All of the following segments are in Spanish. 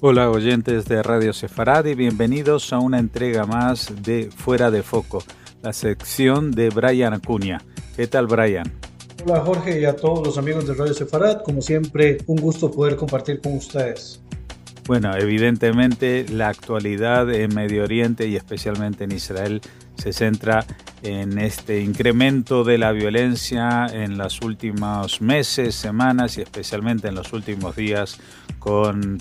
Hola oyentes de Radio Sefarad y bienvenidos a una entrega más de Fuera de Foco, la sección de Brian Acuña. ¿Qué tal Brian? Hola Jorge y a todos los amigos de Radio Sefarad, como siempre un gusto poder compartir con ustedes. Bueno, evidentemente la actualidad en Medio Oriente y especialmente en Israel se centra en este incremento de la violencia en los últimos meses, semanas y especialmente en los últimos días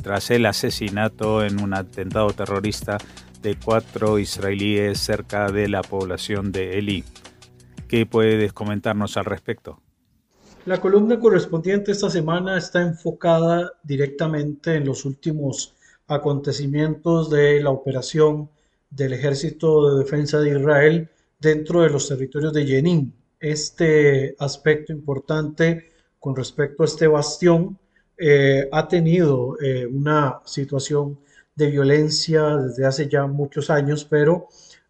tras el asesinato en un atentado terrorista de cuatro israelíes cerca de la población de Eli. ¿Qué puedes comentarnos al respecto? La columna correspondiente esta semana está enfocada directamente en los últimos acontecimientos de la operación del Ejército de Defensa de Israel dentro de los territorios de Jenin. Este aspecto importante con respecto a este bastión eh, ha tenido eh, una situación de violencia desde hace ya muchos años, pero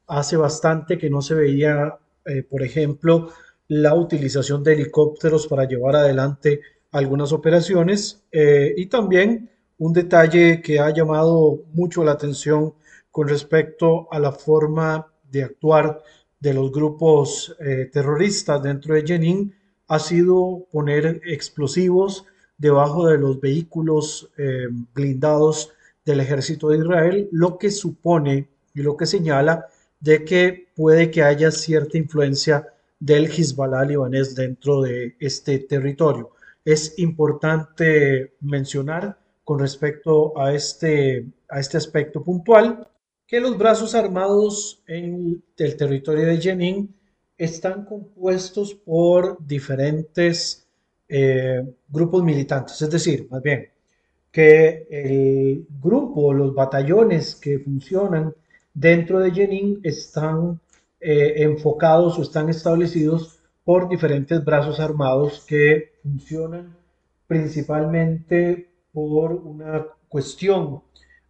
hace bastante que no se veía, eh, por ejemplo, la utilización de helicópteros para llevar adelante algunas operaciones y también un detalle que ha llamado mucho la atención con respecto a la forma de actuar de los grupos eh, terroristas dentro de Jenin ha sido poner explosivos debajo de los vehículos eh, blindados del ejército de Israel, lo que supone y lo que señala de que puede que haya cierta influencia del Hezbollah libanés dentro de este territorio. Es importante mencionar con respecto a este, a este aspecto puntual que los brazos armados en el territorio de Jenin están compuestos por diferentes eh, grupos militantes, es decir, más bien, que el grupo, los batallones que funcionan dentro de Jenin están eh, enfocados o están establecidos por diferentes brazos armados que funcionan principalmente por una cuestión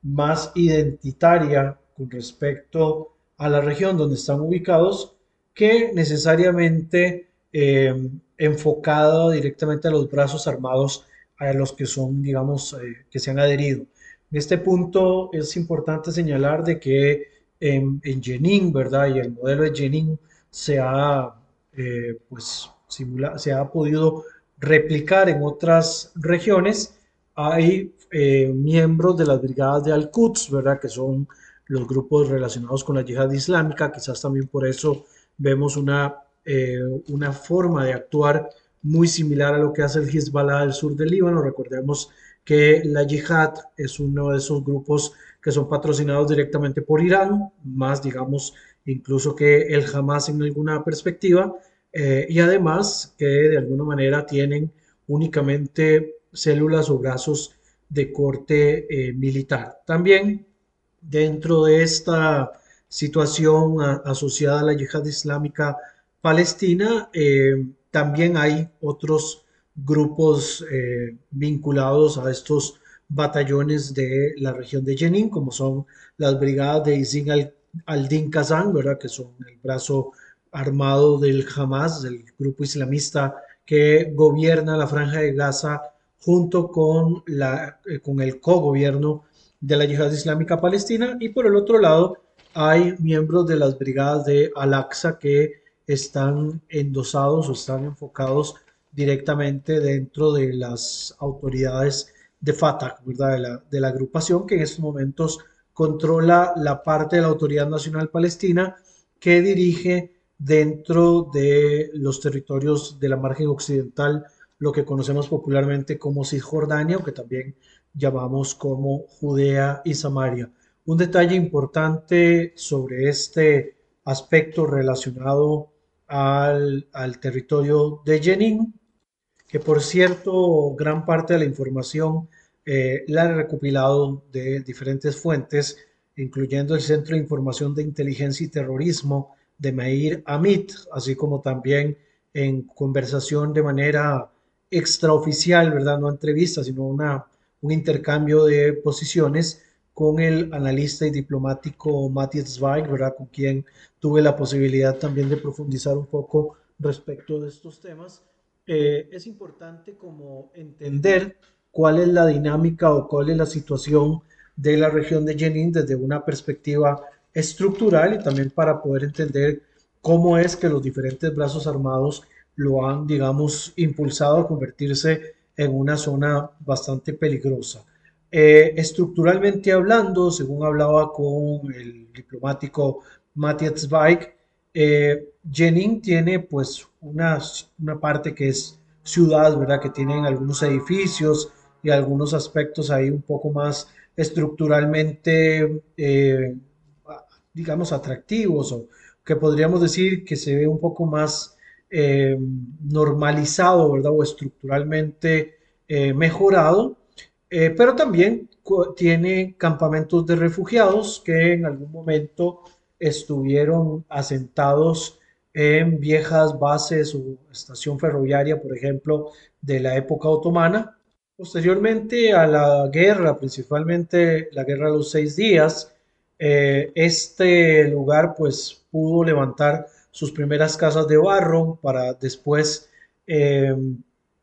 más identitaria con respecto a la región donde están ubicados que necesariamente eh, enfocado directamente a los brazos armados a los que son, digamos, eh, que se han adherido. En este punto es importante señalar de que en, en Jenin, ¿verdad? Y el modelo de Jenin se ha, eh, pues, se ha podido replicar en otras regiones. Hay eh, miembros de las brigadas de Al-Quds, ¿verdad? Que son los grupos relacionados con la yihad islámica. Quizás también por eso vemos una, eh, una forma de actuar muy similar a lo que hace el Hezbollah del sur del Líbano. Recordemos que la yihad es uno de esos grupos que son patrocinados directamente por Irán, más digamos incluso que el Hamas en alguna perspectiva, eh, y además que de alguna manera tienen únicamente células o brazos de corte eh, militar. También dentro de esta situación asociada a la yihad islámica palestina, eh, también hay otros grupos vinculados a estos batallones de la región de Jenin, como son las brigadas de Izin al-Din Kazan, ¿verdad? que son el brazo armado del Hamas, del grupo islamista que gobierna la franja de Gaza junto con, la, eh, con el cogobierno de la yihad islámica palestina y por el otro lado hay miembros de las brigadas de Al-Aqsa que están endosados o están enfocados directamente dentro de las autoridades de Fatah, ¿verdad? De la, de la agrupación que en estos momentos controla la parte de la Autoridad Nacional Palestina que dirige dentro de los territorios de la margen occidental, lo que conocemos popularmente como Cisjordania, o que también llamamos como Judea y Samaria. Un detalle importante sobre este aspecto relacionado al, al territorio de Jenin que por cierto, gran parte de la información eh, la he recopilado de diferentes fuentes, incluyendo el Centro de Información de Inteligencia y Terrorismo de Meir Amit, así como también en conversación de manera extraoficial, ¿verdad? No entrevista, sino una, un intercambio de posiciones con el analista y diplomático Matthias Zweig, ¿verdad? Con quien tuve la posibilidad también de profundizar un poco respecto de estos temas. Eh, es importante como entender cuál es la dinámica o cuál es la situación de la región de Jenin desde una perspectiva estructural y también para poder entender cómo es que los diferentes brazos armados lo han, digamos, impulsado a convertirse en una zona bastante peligrosa. Eh, estructuralmente hablando, según hablaba con el diplomático Matthias Zweig, eh, Jenin tiene pues una, una parte que es ciudad, ¿verdad? Que tienen algunos edificios y algunos aspectos ahí un poco más estructuralmente, eh, digamos, atractivos o que podríamos decir que se ve un poco más eh, normalizado, ¿verdad? O estructuralmente eh, mejorado, pero también tiene campamentos de refugiados que en algún momento estuvieron asentados en viejas bases o estación ferroviaria, por ejemplo, de la época otomana. Posteriormente a la guerra, principalmente la guerra de los seis días, eh, este lugar pues pudo levantar sus primeras casas de barro para después eh,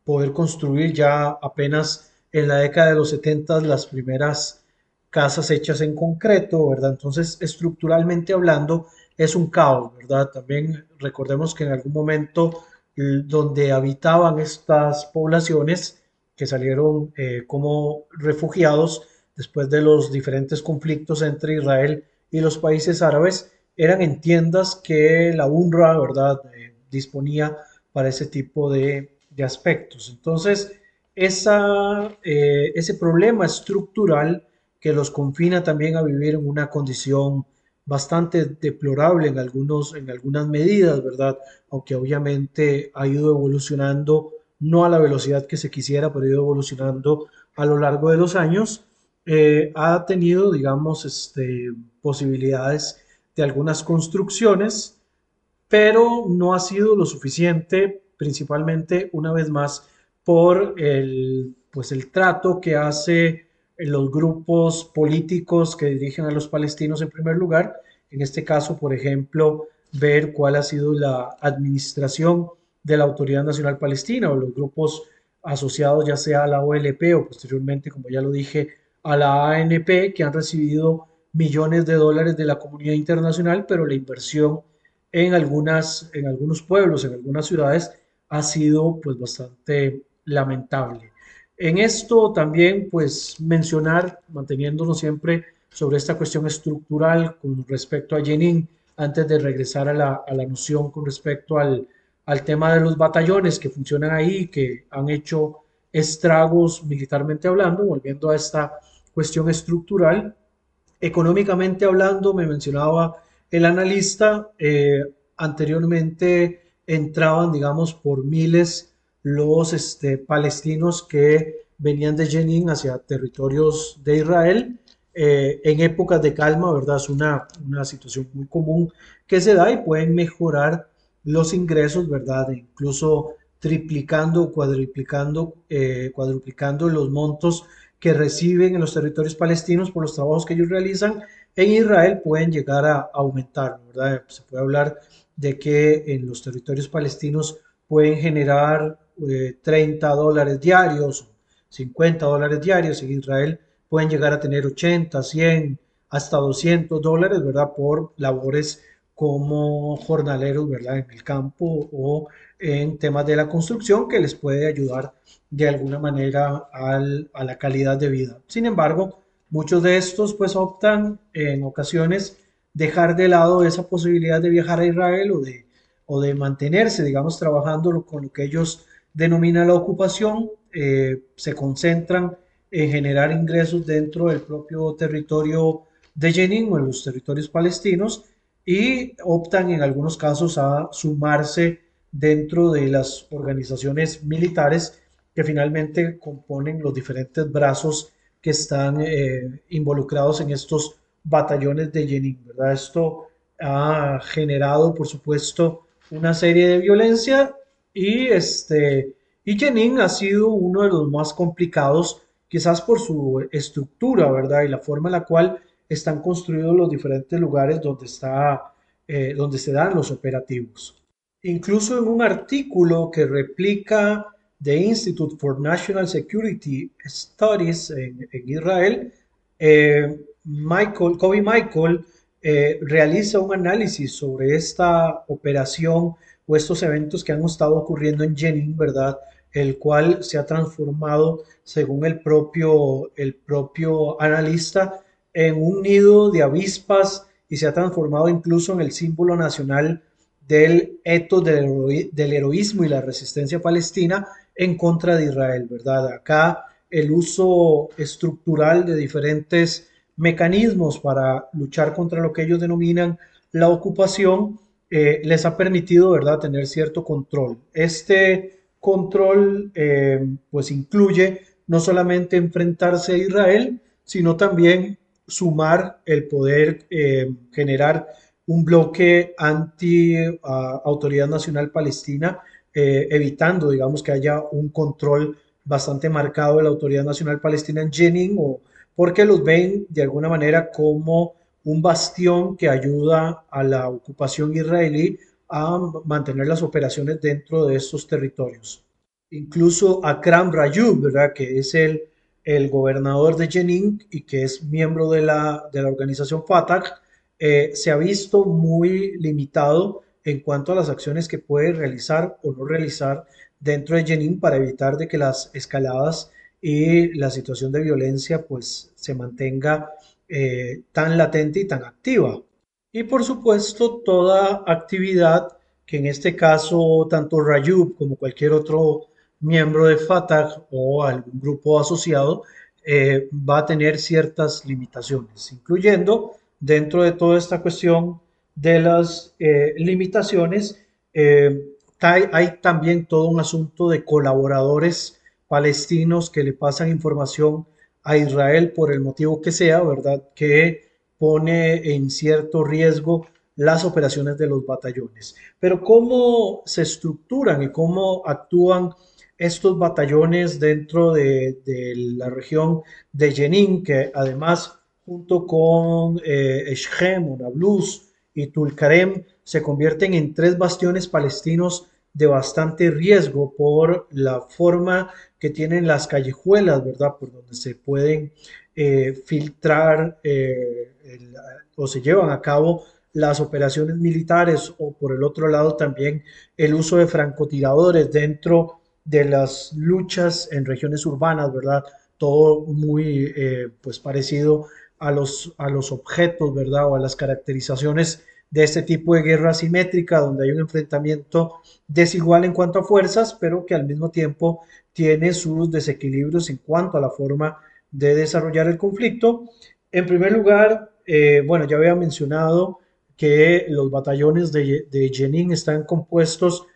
poder construir ya apenas en la década de los 70 las primeras casas hechas en concreto, ¿verdad? Entonces, estructuralmente hablando, es un caos, ¿verdad? También recordemos que en algún momento donde habitaban estas poblaciones que salieron eh, como refugiados después de los diferentes conflictos entre Israel y los países árabes, eran en tiendas que la UNRWA, ¿verdad?, eh, disponía para ese tipo de, aspectos. Entonces, esa, eh, ese problema estructural que los confina también a vivir en una condición bastante deplorable en, algunos, en algunas medidas, ¿verdad? Aunque obviamente ha ido evolucionando, no a la velocidad que se quisiera, pero ha ido evolucionando a lo largo de los años, eh, ha tenido, digamos, este, posibilidades de algunas construcciones, pero no ha sido lo suficiente, principalmente, una vez más, por el, pues, el trato que hace los grupos políticos que dirigen a los palestinos en primer lugar. En este caso, por ejemplo, ver cuál ha sido la administración de la Autoridad Nacional Palestina o los grupos asociados ya sea a la OLP o posteriormente, como ya lo dije, a la ANP, que han recibido millones de dólares de la comunidad internacional, pero la inversión en, algunas, en algunos pueblos, en algunas ciudades, ha sido pues bastante lamentable. En esto también, pues, mencionar, manteniéndonos siempre sobre esta cuestión estructural con respecto a Jenin, antes de regresar a la, a la noción con respecto al, al, tema de los batallones que funcionan ahí, que han hecho estragos militarmente hablando, volviendo a esta cuestión estructural. Económicamente hablando, me mencionaba el analista, eh, anteriormente entraban, digamos, por miles los este, palestinos que venían de Jenin hacia territorios de Israel. Eh, en épocas de calma, ¿verdad? Es una, una situación muy común que se da y pueden mejorar los ingresos, ¿verdad? Incluso triplicando, cuadruplicando, eh, cuadruplicando los montos que reciben en los territorios palestinos por los trabajos que ellos realizan en Israel pueden llegar a aumentar, ¿verdad? Se puede hablar de que en los territorios palestinos pueden generar 30 eh, dólares diarios, 50 dólares diarios, en Israel pueden llegar a tener 80, 100, hasta 200 dólares, ¿verdad? Por labores como jornaleros, ¿verdad? En el campo o en temas de la construcción que les puede ayudar de alguna manera a la calidad de vida. Sin embargo, muchos de estos pues optan en ocasiones dejar de lado esa posibilidad de viajar a Israel o de, o de mantenerse, digamos, trabajando con lo que ellos denomina la ocupación, eh, se concentran en generar ingresos dentro del propio territorio de Jenin o en los territorios palestinos y optan en algunos casos a sumarse dentro de las organizaciones militares que finalmente componen los diferentes brazos que están eh, involucrados en estos batallones de Jenin, ¿verdad? Esto ha generado, por supuesto, una serie de violencia y, este, y Jenin ha sido uno de los más complicados, quizás por su estructura, ¿verdad? Y la forma en la cual están construidos los diferentes lugares donde, está, eh, donde se dan los operativos. Incluso en un artículo que replica The Institute for National Security Studies en, Israel, Michael, Kobe Michael realiza un análisis sobre esta operación o estos eventos que han estado ocurriendo en Jenin, ¿verdad? El cual se ha transformado, según el propio, el propio analista, en un nido de avispas y se ha transformado incluso en el símbolo nacional del eto del, del heroísmo y la resistencia palestina en contra de Israel, ¿verdad? Acá el uso estructural de diferentes mecanismos para luchar contra lo que ellos denominan la ocupación eh, les ha permitido, ¿verdad?, tener cierto control. Este control, eh, pues, incluye no solamente enfrentarse a Israel, sino también sumar el poder eh, generar un bloque anti Autoridad Nacional Palestina, evitando, digamos, que haya un control bastante marcado de la Autoridad Nacional Palestina en Jenin, o porque los ven de alguna manera como un bastión que ayuda a la ocupación israelí a mantener las operaciones dentro de estos territorios. Incluso Akram Rayub, ¿verdad? que es el, el gobernador de Jenin y que es miembro de la, de la organización Fatah, eh, se ha visto muy limitado en cuanto a las acciones que puede realizar o no realizar dentro de Jenin para evitar de que las escaladas y la situación de violencia pues se mantenga eh, tan latente y tan activa. Y por supuesto, toda actividad que en este caso tanto Rayub como cualquier otro miembro de Fatah o algún grupo asociado eh, va a tener ciertas limitaciones, incluyendo dentro de toda esta cuestión de las eh, limitaciones, hay, hay también todo un asunto de colaboradores palestinos que le pasan información a Israel por el motivo que sea, ¿verdad? Que pone en cierto riesgo las operaciones de los batallones. Pero ¿cómo se estructuran y cómo actúan estos batallones dentro de, la región de Jenin, que además junto con eh, Eshchem, Nablus y Tulkarem se convierten en tres bastiones palestinos de bastante riesgo por la forma que tienen las callejuelas, ¿verdad? Por donde se pueden eh, filtrar eh, o se llevan a cabo las operaciones militares o por el otro lado también el uso de francotiradores dentro de las luchas en regiones urbanas, ¿verdad? Todo muy eh, pues parecido a los, a los objetos, ¿verdad? O a las caracterizaciones de este tipo de guerra asimétrica, donde hay un enfrentamiento desigual en cuanto a fuerzas, pero que al mismo tiempo tiene sus desequilibrios en cuanto a la forma de desarrollar el conflicto. En primer lugar, eh, bueno, ya había mencionado que los batallones de, de Jenin están compuestos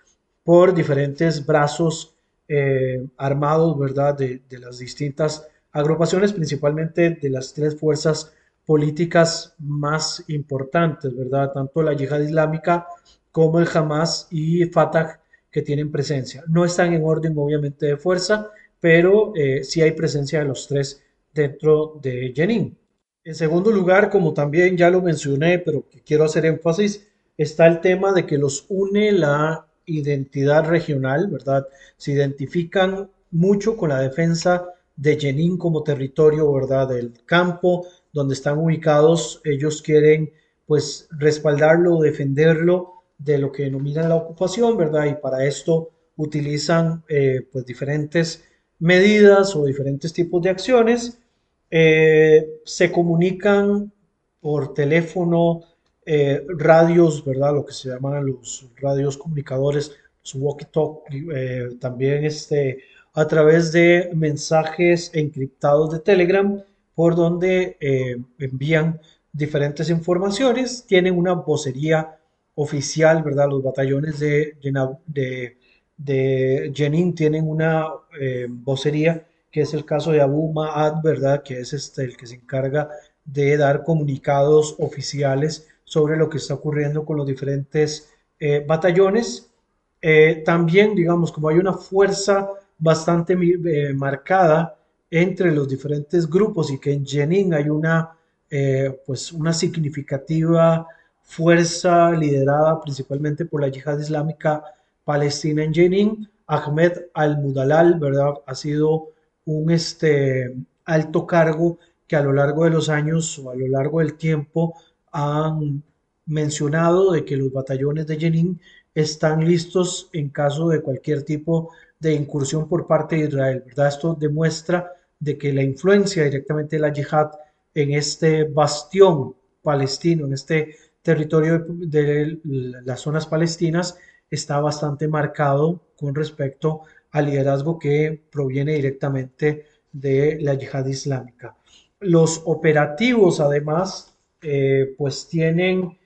por diferentes brazos eh, armados, ¿verdad?, de, las distintas agrupaciones, principalmente de las tres fuerzas políticas más importantes, ¿verdad? Tanto la yihad islámica como el Hamas y Fatah que tienen presencia. No están en orden obviamente de fuerza, pero eh, sí hay presencia de los tres dentro de Jenin. En segundo lugar, como también ya lo mencioné, pero quiero hacer énfasis, está el tema de que los une la identidad regional, ¿verdad? Se identifican mucho con la defensa de Jenin como territorio, ¿verdad? Del campo, donde están ubicados, ellos quieren pues respaldarlo, defenderlo de lo que denominan la ocupación, ¿verdad? Y para esto utilizan eh, pues diferentes medidas o diferentes tipos de acciones. Eh, se comunican por teléfono, eh, radios, ¿verdad? Lo que se llaman los radios comunicadores, los walkie-talkie, también este, a través de mensajes encriptados de Telegram por donde eh, envían diferentes informaciones, tienen una vocería oficial, ¿verdad? Los batallones de, de, de Jenin tienen una eh, vocería, que es el caso de Abu Ma'ad, ¿verdad? Que es este, el que se encarga de dar comunicados oficiales sobre lo que está ocurriendo con los diferentes eh, batallones. también, digamos, como hay una fuerza bastante marcada entre los diferentes grupos y que en Jenin hay una, eh, pues una significativa fuerza liderada principalmente por la yihad islámica palestina en Jenin. Ahmed al-Mudalal, ¿verdad? Ha sido un este, alto cargo que a lo largo de los años o a lo largo del tiempo han mencionado de que los batallones de Jenin están listos en caso de cualquier tipo de incursión por parte de Israel, ¿verdad? Esto demuestra de que la influencia directamente de la yihad en este bastión palestino, en este territorio de las zonas palestinas, está bastante marcado con respecto al liderazgo que proviene directamente de la yihad islámica. Los operativos, además, eh, pues tienen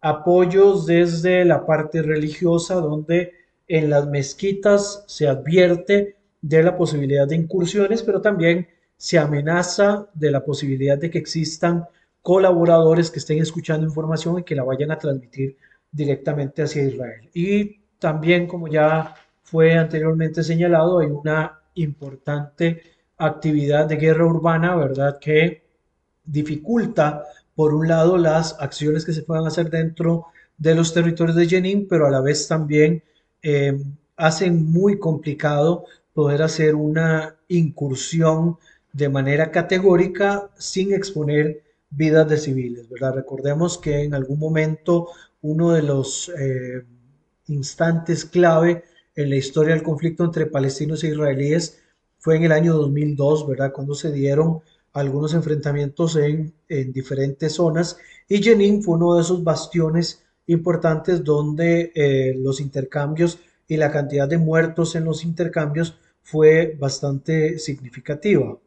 apoyos desde la parte religiosa, donde en las mezquitas se advierte de la posibilidad de incursiones, pero también se amenaza de la posibilidad de que existan colaboradores que estén escuchando información y que la vayan a transmitir directamente hacia Israel. Y también, como ya fue anteriormente señalado, hay una importante actividad de guerra urbana, ¿verdad? Que dificulta, por un lado, las acciones que se puedan hacer dentro de los territorios de Jenin, pero a la vez también eh, hacen muy complicado poder hacer una incursión de manera categórica sin exponer vidas de civiles, ¿verdad? Recordemos que en algún momento uno de los eh, instantes clave en la historia del conflicto entre palestinos e israelíes fue en el año 2002, ¿verdad? Cuando se dieron algunos enfrentamientos en, diferentes zonas y Jenin fue uno de esos bastiones importantes donde eh, los intercambios y la cantidad de muertos en los intercambios fue bastante significativa.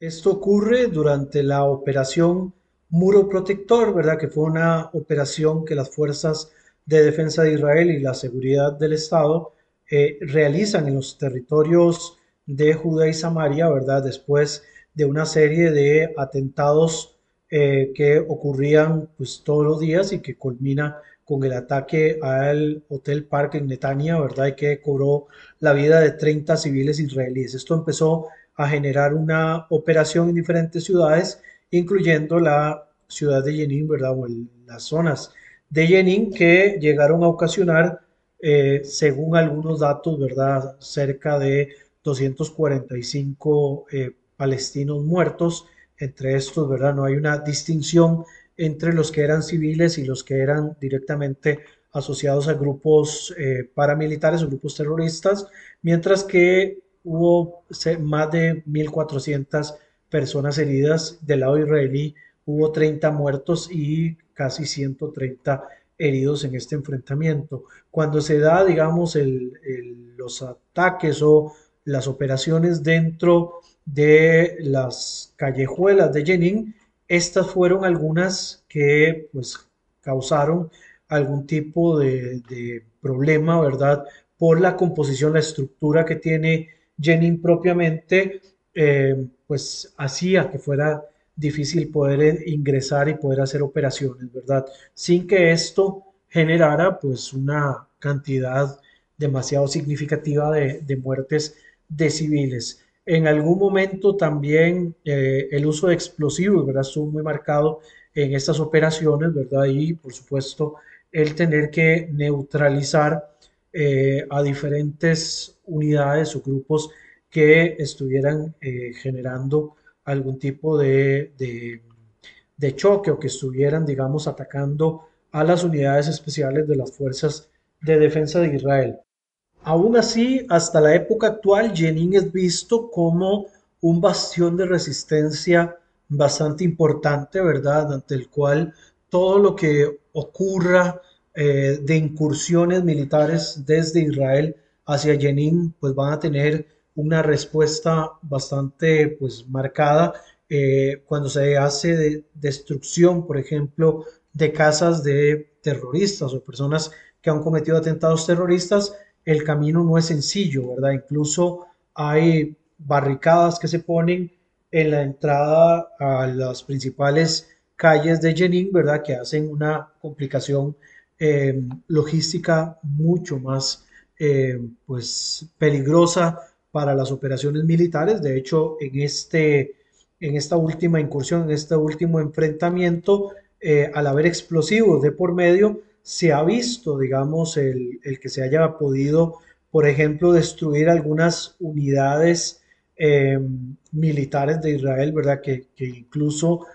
Esto ocurre durante la operación Muro Protector, ¿verdad? Que fue una operación que las fuerzas de defensa de Israel y la seguridad del Estado eh, realizan en los territorios de Judá y Samaria, ¿verdad? Después de una serie de atentados eh, que ocurrían pues todos los días y que culmina con el ataque al Hotel Park en Netanya, ¿verdad? Y que cobró la vida de 30 civiles israelíes. Esto empezó a generar una operación en diferentes ciudades, incluyendo la ciudad de Jenin, ¿verdad? O las zonas de Jenin que llegaron a ocasionar, eh, según algunos datos, ¿verdad? Cerca de 245 eh, palestinos muertos. Entre estos, ¿verdad? No hay una distinción entre los que eran civiles y los que eran directamente asociados a grupos eh, paramilitares o grupos terroristas, mientras que hubo más de 1.400 personas heridas del lado israelí, hubo 30 muertos y casi 130 heridos en este enfrentamiento. Cuando se da, digamos, los ataques o las operaciones dentro de las callejuelas de Jenin, estas fueron algunas que pues causaron algún tipo de, problema, ¿verdad? Por la composición, la estructura que tiene Jenin propiamente, eh, pues hacía que fuera difícil poder ingresar y poder hacer operaciones, ¿verdad? Sin que esto generara pues una cantidad demasiado significativa de, de muertes de civiles. En algún momento también eh, el uso de explosivos, ¿verdad? Estuvo muy marcado en estas operaciones, ¿verdad? Y por supuesto el tener que neutralizar eh, a diferentes unidades o grupos que estuvieran eh, generando algún tipo de, de, choque o que estuvieran, digamos, atacando a las unidades especiales de las fuerzas de defensa de Israel. Aún así, hasta la época actual, Jenin es visto como un bastión de resistencia bastante importante, ¿verdad? Ante el cual todo lo que ocurra eh, de incursiones militares desde Israel hacia Jenin, pues van a tener una respuesta bastante pues marcada eh, cuando se hace de destrucción, por ejemplo, de casas de terroristas o personas que han cometido atentados terroristas, el camino no es sencillo, ¿verdad? Incluso hay barricadas que se ponen en la entrada a las principales calles de Jenin, ¿verdad? Que hacen una complicación eh, logística mucho más eh, pues peligrosa para las operaciones militares. De hecho, en, este, en esta última incursión, en este último enfrentamiento, eh, al haber explosivos de por medio, se ha visto, digamos, el, que se haya podido, por ejemplo, destruir algunas unidades em, militares de Israel, ¿verdad? Que, que incluso,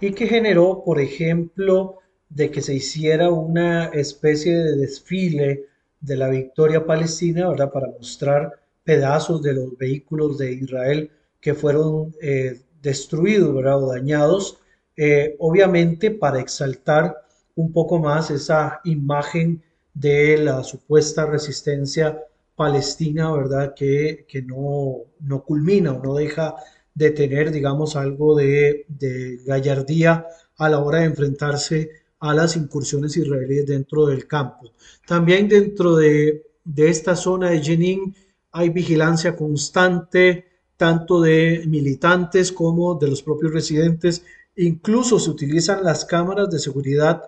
y que generó, por ejemplo, de que se hiciera una especie de desfile de la victoria palestina, ¿verdad? Para mostrar pedazos de los vehículos de Israel que fueron eh, destruidos, ¿verdad? O dañados, eh, obviamente para exaltar un poco más esa imagen de la supuesta resistencia palestina, ¿verdad? Que, que no, no culmina o no deja de tener, digamos, algo de, de gallardía a la hora de enfrentarse a las incursiones israelíes dentro del campo. También dentro de, esta zona de Jenin hay vigilancia constante, tanto de militantes como de los propios residentes. Incluso se utilizan las cámaras de seguridad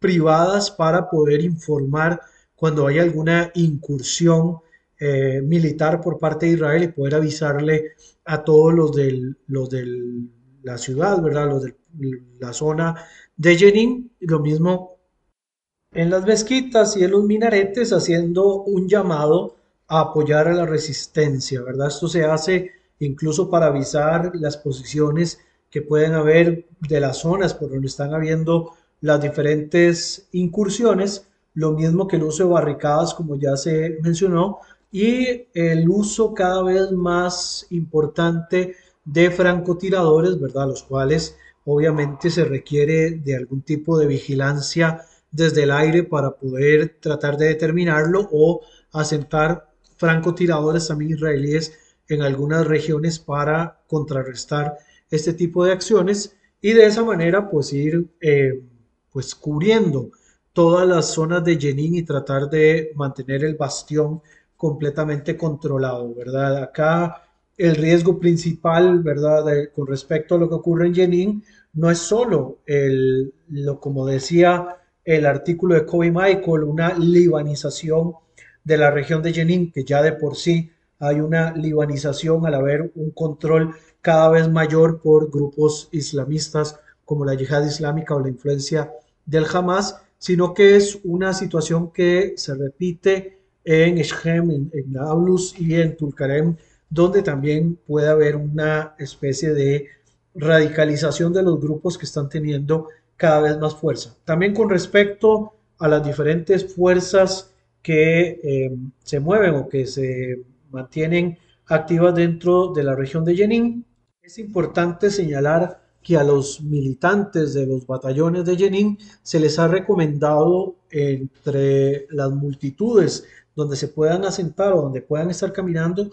privadas para poder informar cuando hay alguna incursión eh, militar por parte de Israel y poder avisarle a todos los de los la ciudad, ¿verdad? Los de la zona de Jenin, lo mismo en las mezquitas y en los minaretes, haciendo un llamado a apoyar a la resistencia, ¿verdad? Esto se hace incluso para avisar las posiciones que pueden haber de las zonas por donde están habiendo las diferentes incursiones, lo mismo que el uso de barricadas, como ya se mencionó, y el uso cada vez más importante de francotiradores, ¿verdad? Los cuales obviamente se requiere de algún tipo de vigilancia desde el aire para poder tratar de determinarlo o asentar francotiradores también israelíes en algunas regiones para contrarrestar este tipo de acciones y de esa manera pues ir eh, pues cubriendo todas las zonas de Jenin y tratar de mantener el bastión completamente controlado, ¿verdad? Acá el riesgo principal, ¿verdad? con respecto a lo que ocurre en Jenin, no es solo el, lo, como decía el artículo de Kobe Michael, una libanización de la región de Jenin, que ya de por sí hay una libanización al haber un control cada vez mayor por grupos islamistas como la yihad islámica o la influencia del Hamas, sino que es una situación que se repite en Shem, en, en Nablus y en Tulkarem, donde también puede haber una especie de radicalización de los grupos que están teniendo cada vez más fuerza. También con respecto a las diferentes fuerzas que eh, se mueven o que se mantienen activas dentro de la región de Jenin, es importante señalar que a los militantes de los batallones de Jenin se les ha recomendado entre las multitudes donde se puedan asentar o donde puedan estar caminando,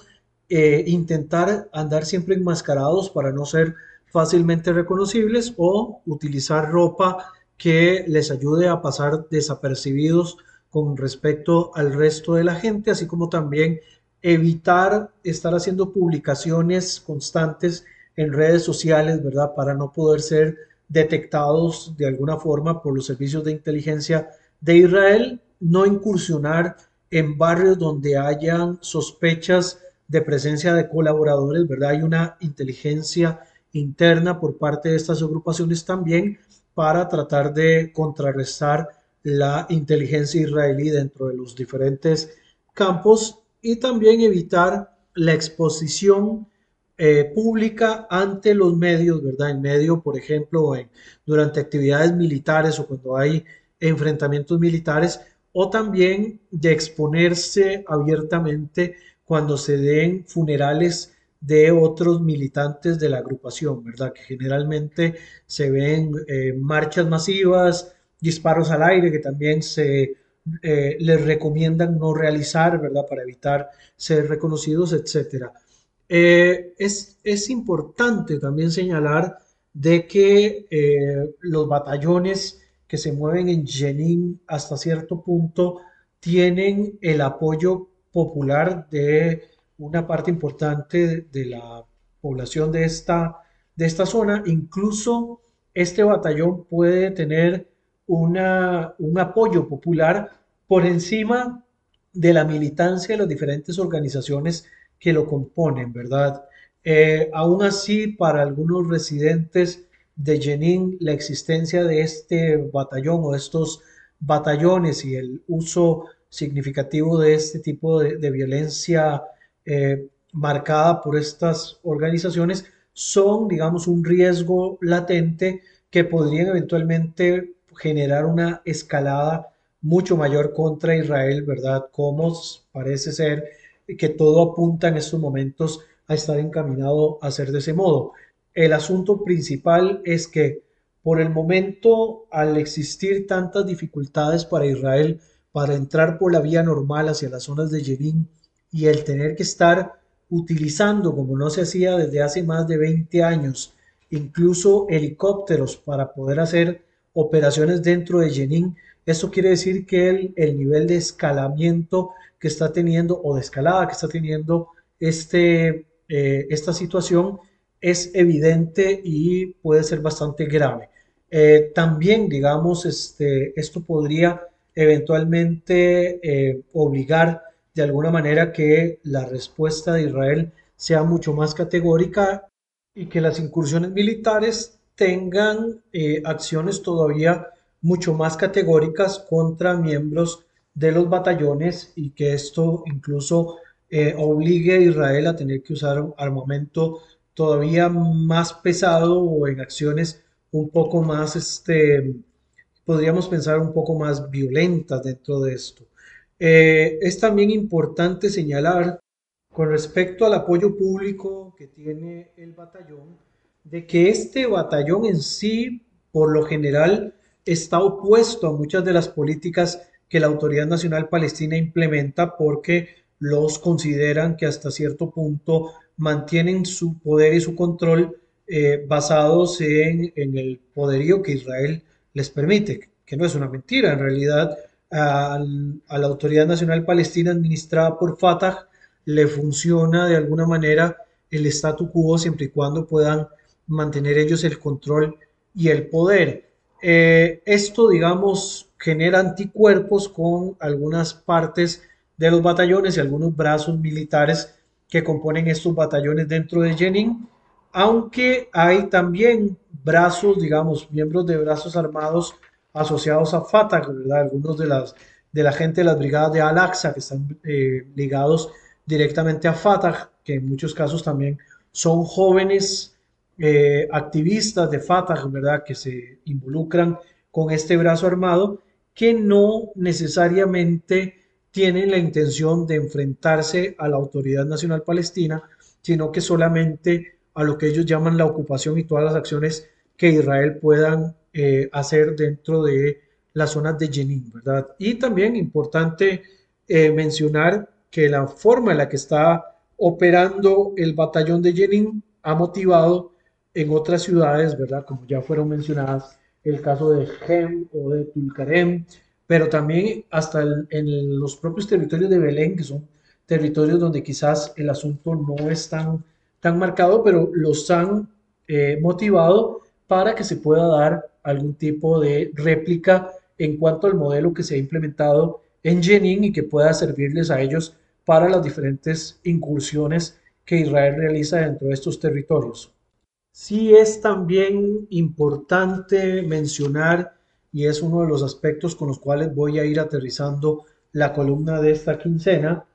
eh, intentar andar siempre enmascarados para no ser fácilmente reconocibles o utilizar ropa que les ayude a pasar desapercibidos con respecto al resto de la gente, así como también evitar estar haciendo publicaciones constantes en redes sociales, ¿verdad? Para no poder ser detectados de alguna forma por los servicios de inteligencia de Israel, no incursionar en barrios donde hayan sospechas de presencia de colaboradores, ¿verdad? Hay una inteligencia interna por parte de estas agrupaciones también para tratar de contrarrestar la inteligencia israelí dentro de los diferentes campos y también evitar la exposición eh, pública ante los medios, ¿verdad? En medio, por ejemplo, durante actividades militares o cuando hay enfrentamientos militares, o también de exponerse abiertamente cuando se den funerales de otros militantes de la agrupación, ¿verdad? Que generalmente se ven eh, marchas masivas, disparos al aire que también se eh, les recomiendan no realizar, ¿verdad? Para evitar ser reconocidos, etcétera. Eh, es, es, importante también señalar de que los batallones que se mueven en Jenin hasta cierto punto tienen el apoyo popular de una parte importante de la población de esta, de esta zona. Incluso este batallón puede tener una, un apoyo popular por encima de la militancia de las diferentes organizaciones que lo componen, ¿verdad? Eh, aún así, para algunos residentes de Jenin, la existencia de este batallón o estos batallones y el uso significativo de este tipo de, violencia eh, marcada por estas organizaciones son, digamos, un riesgo latente que podrían eventualmente generar una escalada mucho mayor contra Israel, ¿verdad? Como parece ser que todo apunta en estos momentos a estar encaminado a ser de ese modo. El asunto principal es que por el momento, al existir tantas dificultades para Israel para entrar por la vía normal hacia las zonas de Jenin y el tener que estar utilizando, como no se hacía desde hace más de 20 años, incluso helicópteros para poder hacer operaciones dentro de Jenin, esto quiere decir que el, el nivel de escalamiento que está teniendo o de escalada que está teniendo este, eh, esta situación es evidente y puede ser bastante grave. Eh, también, digamos, este, esto podría eventualmente eh, obligar de alguna manera que la respuesta de Israel sea mucho más categórica y que las incursiones militares tengan eh, acciones todavía mucho más categóricas contra miembros de los batallones y que esto incluso eh, obligue a Israel a tener que usar armamento todavía más pesado o en acciones un poco más, este, podríamos pensar un poco más violentas dentro de esto. Eh, es también importante señalar con respecto al apoyo público que tiene el batallón, de que este batallón en sí, por lo general, está opuesto a muchas de las políticas que la Autoridad Nacional Palestina implementa porque los consideran que hasta cierto punto mantienen su poder y su control eh, basados en, en, el poderío que Israel les permite, que no es una mentira, en realidad a, a la Autoridad Nacional Palestina administrada por Fatah le funciona de alguna manera el statu quo siempre y cuando puedan mantener ellos el control y el poder. Eh, esto, digamos, genera anticuerpos con algunas partes de los batallones y algunos brazos militares que componen estos batallones dentro de Jenin, aunque hay también brazos, digamos, miembros de brazos armados asociados a Fatah, ¿verdad? Algunos de, las, de la gente de las brigadas de Al-Aqsa que están eh, ligados directamente a Fatah, que en muchos casos también son jóvenes eh, activistas de Fatah, ¿verdad? Que se involucran con este brazo armado, que no necesariamente tienen la intención de enfrentarse a la Autoridad Nacional Palestina, sino que solamente a lo que ellos llaman la ocupación y todas las acciones que Israel puedan eh, hacer dentro de las zonas de Jenin, ¿verdad? Y también importante eh, mencionar que la forma en la que está operando el batallón de Jenin ha motivado en otras ciudades, ¿verdad? Como ya fueron mencionadas, el caso de Gem o de Tulkarem, pero también hasta en los propios territorios de Belén, que son territorios donde quizás el asunto no es tan, tan marcado, pero los han eh, motivado para que se pueda dar algún tipo de réplica en cuanto al modelo que se ha implementado en Jenin y que pueda servirles a ellos para las diferentes incursiones que Israel realiza dentro de estos territorios. Sí es también importante mencionar, y es uno de los aspectos con los cuales voy a ir aterrizando la columna de esta quincena,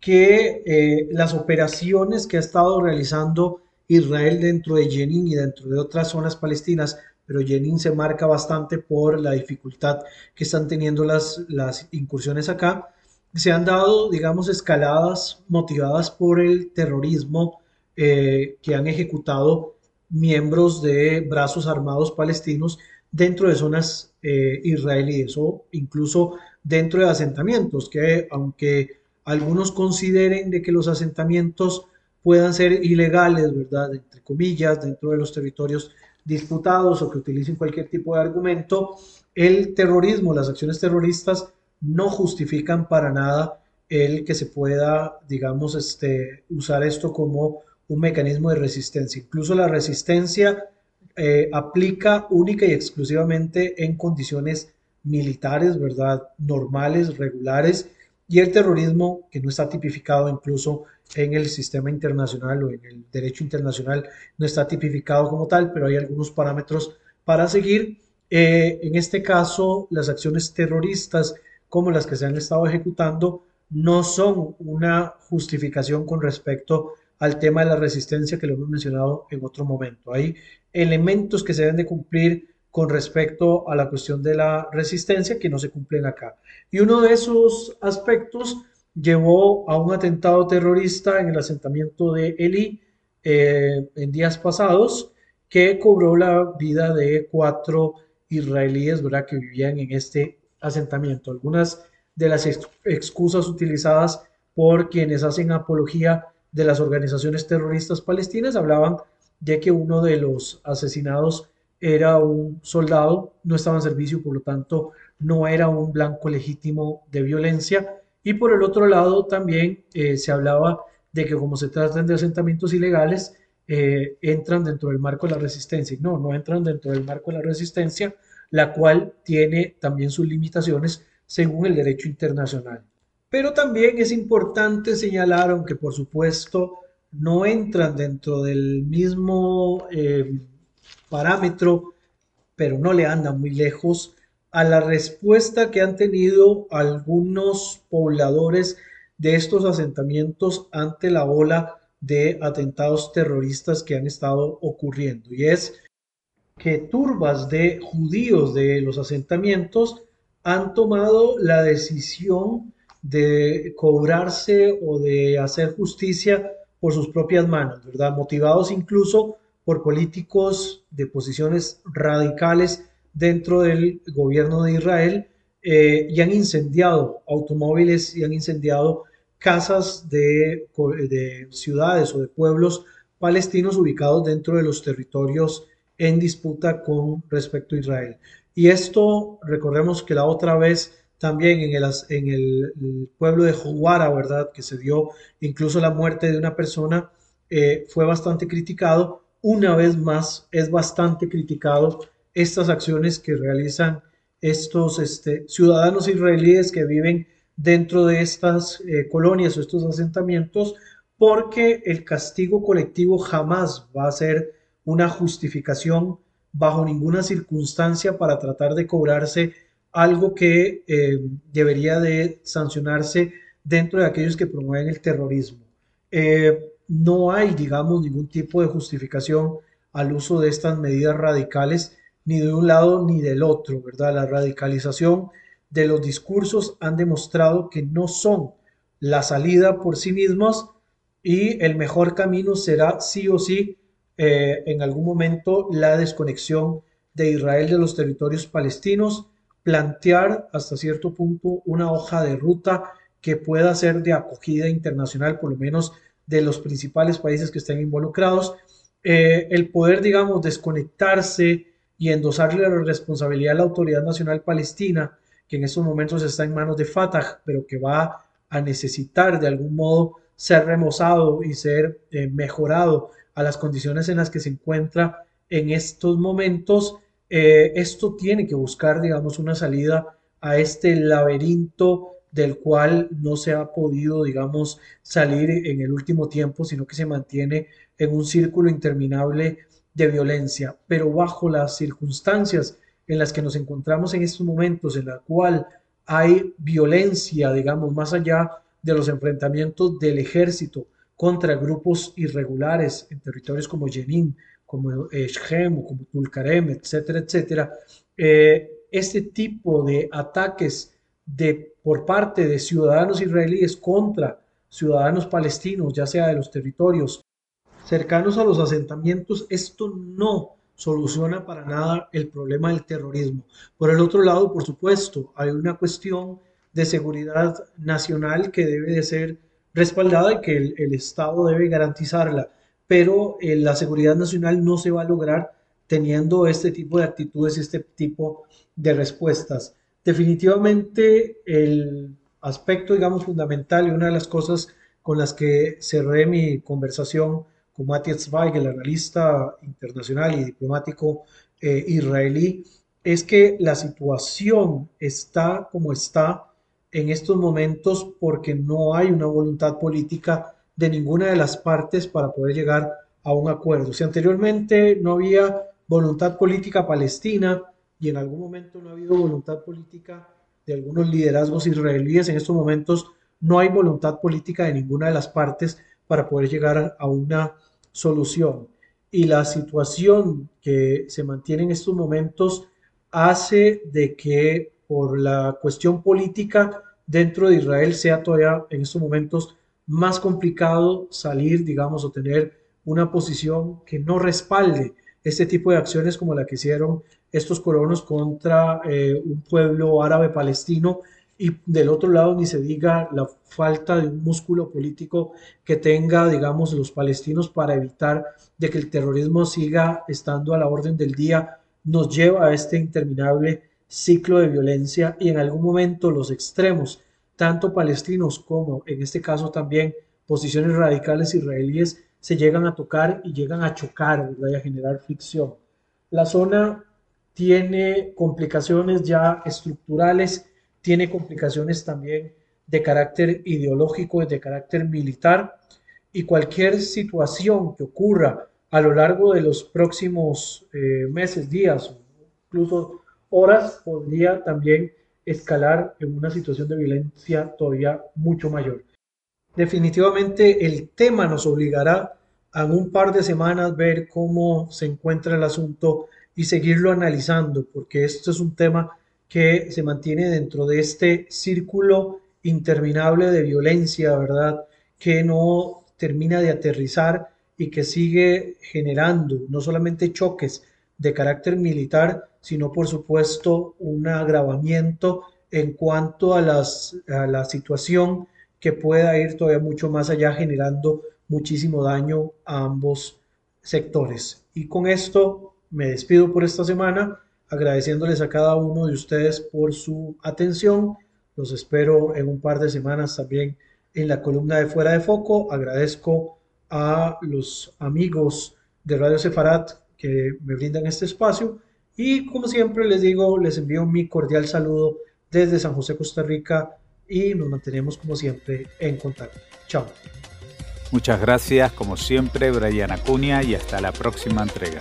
que eh, las operaciones que ha estado realizando Israel dentro de Jenin y dentro de otras zonas palestinas, pero Jenin se marca bastante por la dificultad que están teniendo las, las incursiones acá. Se han dado, digamos, escaladas motivadas por el terrorismo eh, que han ejecutado miembros de brazos armados palestinos dentro de zonas eh, israelíes o incluso dentro de asentamientos, que aunque algunos consideren de que los asentamientos puedan ser ilegales, ¿verdad? Entre comillas, dentro de los territorios disputados o que utilicen cualquier tipo de argumento, el terrorismo, las acciones terroristas no justifican para nada el que se pueda, digamos, este, usar esto como un mecanismo de resistencia. Incluso la resistencia eh, aplica única y exclusivamente en condiciones militares, ¿verdad? Normales, regulares, y el terrorismo, que no está tipificado incluso en el sistema internacional o en el derecho internacional, no está tipificado como tal, pero hay algunos parámetros para seguir. Eh, en este caso, las acciones terroristas como las que se han estado ejecutando no son una justificación con respecto al tema de la resistencia que lo hemos mencionado en otro momento. Hay elementos que se deben de cumplir con respecto a la cuestión de la resistencia que no se cumplen acá. Y uno de esos aspectos llevó a un atentado terrorista en el asentamiento de Eli eh, en días pasados que cobró la vida de cuatro israelíes ¿verdad? que vivían en este asentamiento. Algunas de las excusas utilizadas por quienes hacen apología de las organizaciones terroristas palestinas hablaban de que uno de los asesinados era un soldado, no estaba en servicio, por lo tanto no era un blanco legítimo de violencia. Y por el otro lado también eh, se hablaba de que como se tratan de asentamientos ilegales, eh, entran dentro del marco de la resistencia. No, no entran dentro del marco de la resistencia, la cual tiene también sus limitaciones según el derecho internacional. Pero también es importante señalar, aunque por supuesto no entran dentro del mismo eh, parámetro, pero no le andan muy lejos, a la respuesta que han tenido algunos pobladores de estos asentamientos ante la ola de atentados terroristas que han estado ocurriendo. Y es que turbas de judíos de los asentamientos han tomado la decisión de cobrarse o de hacer justicia por sus propias manos, ¿verdad? Motivados incluso por políticos de posiciones radicales dentro del gobierno de Israel eh, y han incendiado automóviles y han incendiado casas de, de ciudades o de pueblos palestinos ubicados dentro de los territorios en disputa con respecto a Israel. Y esto, recordemos que la otra vez también en el, en el, pueblo de Jowara, ¿verdad? Que se dio incluso la muerte de una persona, eh, fue bastante criticado. Una vez más, es bastante criticado estas acciones que realizan estos este, ciudadanos israelíes que viven dentro de estas eh, colonias o estos asentamientos, porque el castigo colectivo jamás va a ser una justificación bajo ninguna circunstancia para tratar de cobrarse algo que eh, debería de sancionarse dentro de aquellos que promueven el terrorismo. Eh, no hay, digamos, ningún tipo de justificación al uso de estas medidas radicales, ni de un lado ni del otro, ¿verdad? La radicalización de los discursos han demostrado que no son la salida por sí mismos y el mejor camino será sí o sí eh, en algún momento la desconexión de Israel de los territorios palestinos plantear hasta cierto punto una hoja de ruta que pueda ser de acogida internacional, por lo menos de los principales países que estén involucrados. Eh, el poder, digamos, desconectarse y endosarle la responsabilidad a la Autoridad Nacional Palestina, que en estos momentos está en manos de Fatah, pero que va a necesitar de algún modo ser remozado y ser eh, mejorado a las condiciones en las que se encuentra en estos momentos, eh, esto tiene que buscar, digamos, una salida a este laberinto del cual no se ha podido, digamos, salir en el último tiempo, sino que se mantiene en un círculo interminable de violencia. Pero bajo las circunstancias en las que nos encontramos en estos momentos, en la cual hay violencia, digamos, más allá de los enfrentamientos del ejército contra grupos irregulares en territorios como Jenin, como Shem o como Tulkarem, etcétera, etcétera, eh, este tipo de ataques de, por parte de ciudadanos israelíes contra ciudadanos palestinos, ya sea de los territorios cercanos a los asentamientos, esto no soluciona para nada el problema del terrorismo. Por el otro lado, por supuesto, hay una cuestión de seguridad nacional que debe de ser respaldada y que el Estado debe garantizarla pero eh, la seguridad nacional no se va a lograr teniendo este tipo de actitudes y este tipo de respuestas. Definitivamente el aspecto, digamos, fundamental y una de las cosas con las que cerré mi conversación con Matthias Zweig, el analista internacional y diplomático eh, israelí, es que la situación está como está en estos momentos porque no hay una voluntad política de ninguna de las partes para poder llegar a un acuerdo. Si anteriormente no había voluntad política palestina y en algún momento no ha habido voluntad política de algunos liderazgos israelíes, en estos momentos no hay voluntad política de ninguna de las partes para poder llegar a una solución. Y la situación que se mantiene en estos momentos hace de que por la cuestión política dentro de Israel sea todavía en estos momentos más complicado salir, digamos, o tener una posición que no respalde este tipo de acciones como la que hicieron estos colonos contra eh, un pueblo árabe palestino. Y del otro lado ni se diga la falta de un músculo político que tenga, digamos, los palestinos para evitar de que el terrorismo siga estando a la orden del día, nos lleva a este interminable ciclo de violencia y en algún momento los extremos, tanto palestinos como en este caso también posiciones radicales israelíes, se llegan a tocar y llegan a chocar y a generar fricción. La zona tiene complicaciones ya estructurales, tiene complicaciones también de carácter ideológico y de carácter militar y cualquier situación que ocurra a lo largo de los próximos eh, meses, días, incluso horas, podría también escalar en una situación de violencia todavía mucho mayor. Definitivamente el tema nos obligará a un par de semanas ver cómo se encuentra el asunto y seguirlo analizando, porque esto es un tema que se mantiene dentro de este círculo interminable de violencia, ¿verdad? Que no termina de aterrizar y que sigue generando no solamente choques de carácter militar, sino por supuesto un agravamiento en cuanto a, las, a la situación que pueda ir todavía mucho más allá generando muchísimo daño a ambos sectores. Y con esto me despido por esta semana, agradeciéndoles a cada uno de ustedes por su atención. Los espero en un par de semanas también en la columna de Fuera de Foco. Agradezco a los amigos de Radio Sefarat que me brindan este espacio. Y como siempre les digo, les envío mi cordial saludo desde San José, Costa Rica y nos mantenemos como siempre en contacto. Chao. Muchas gracias como siempre Brian Acuña y hasta la próxima entrega.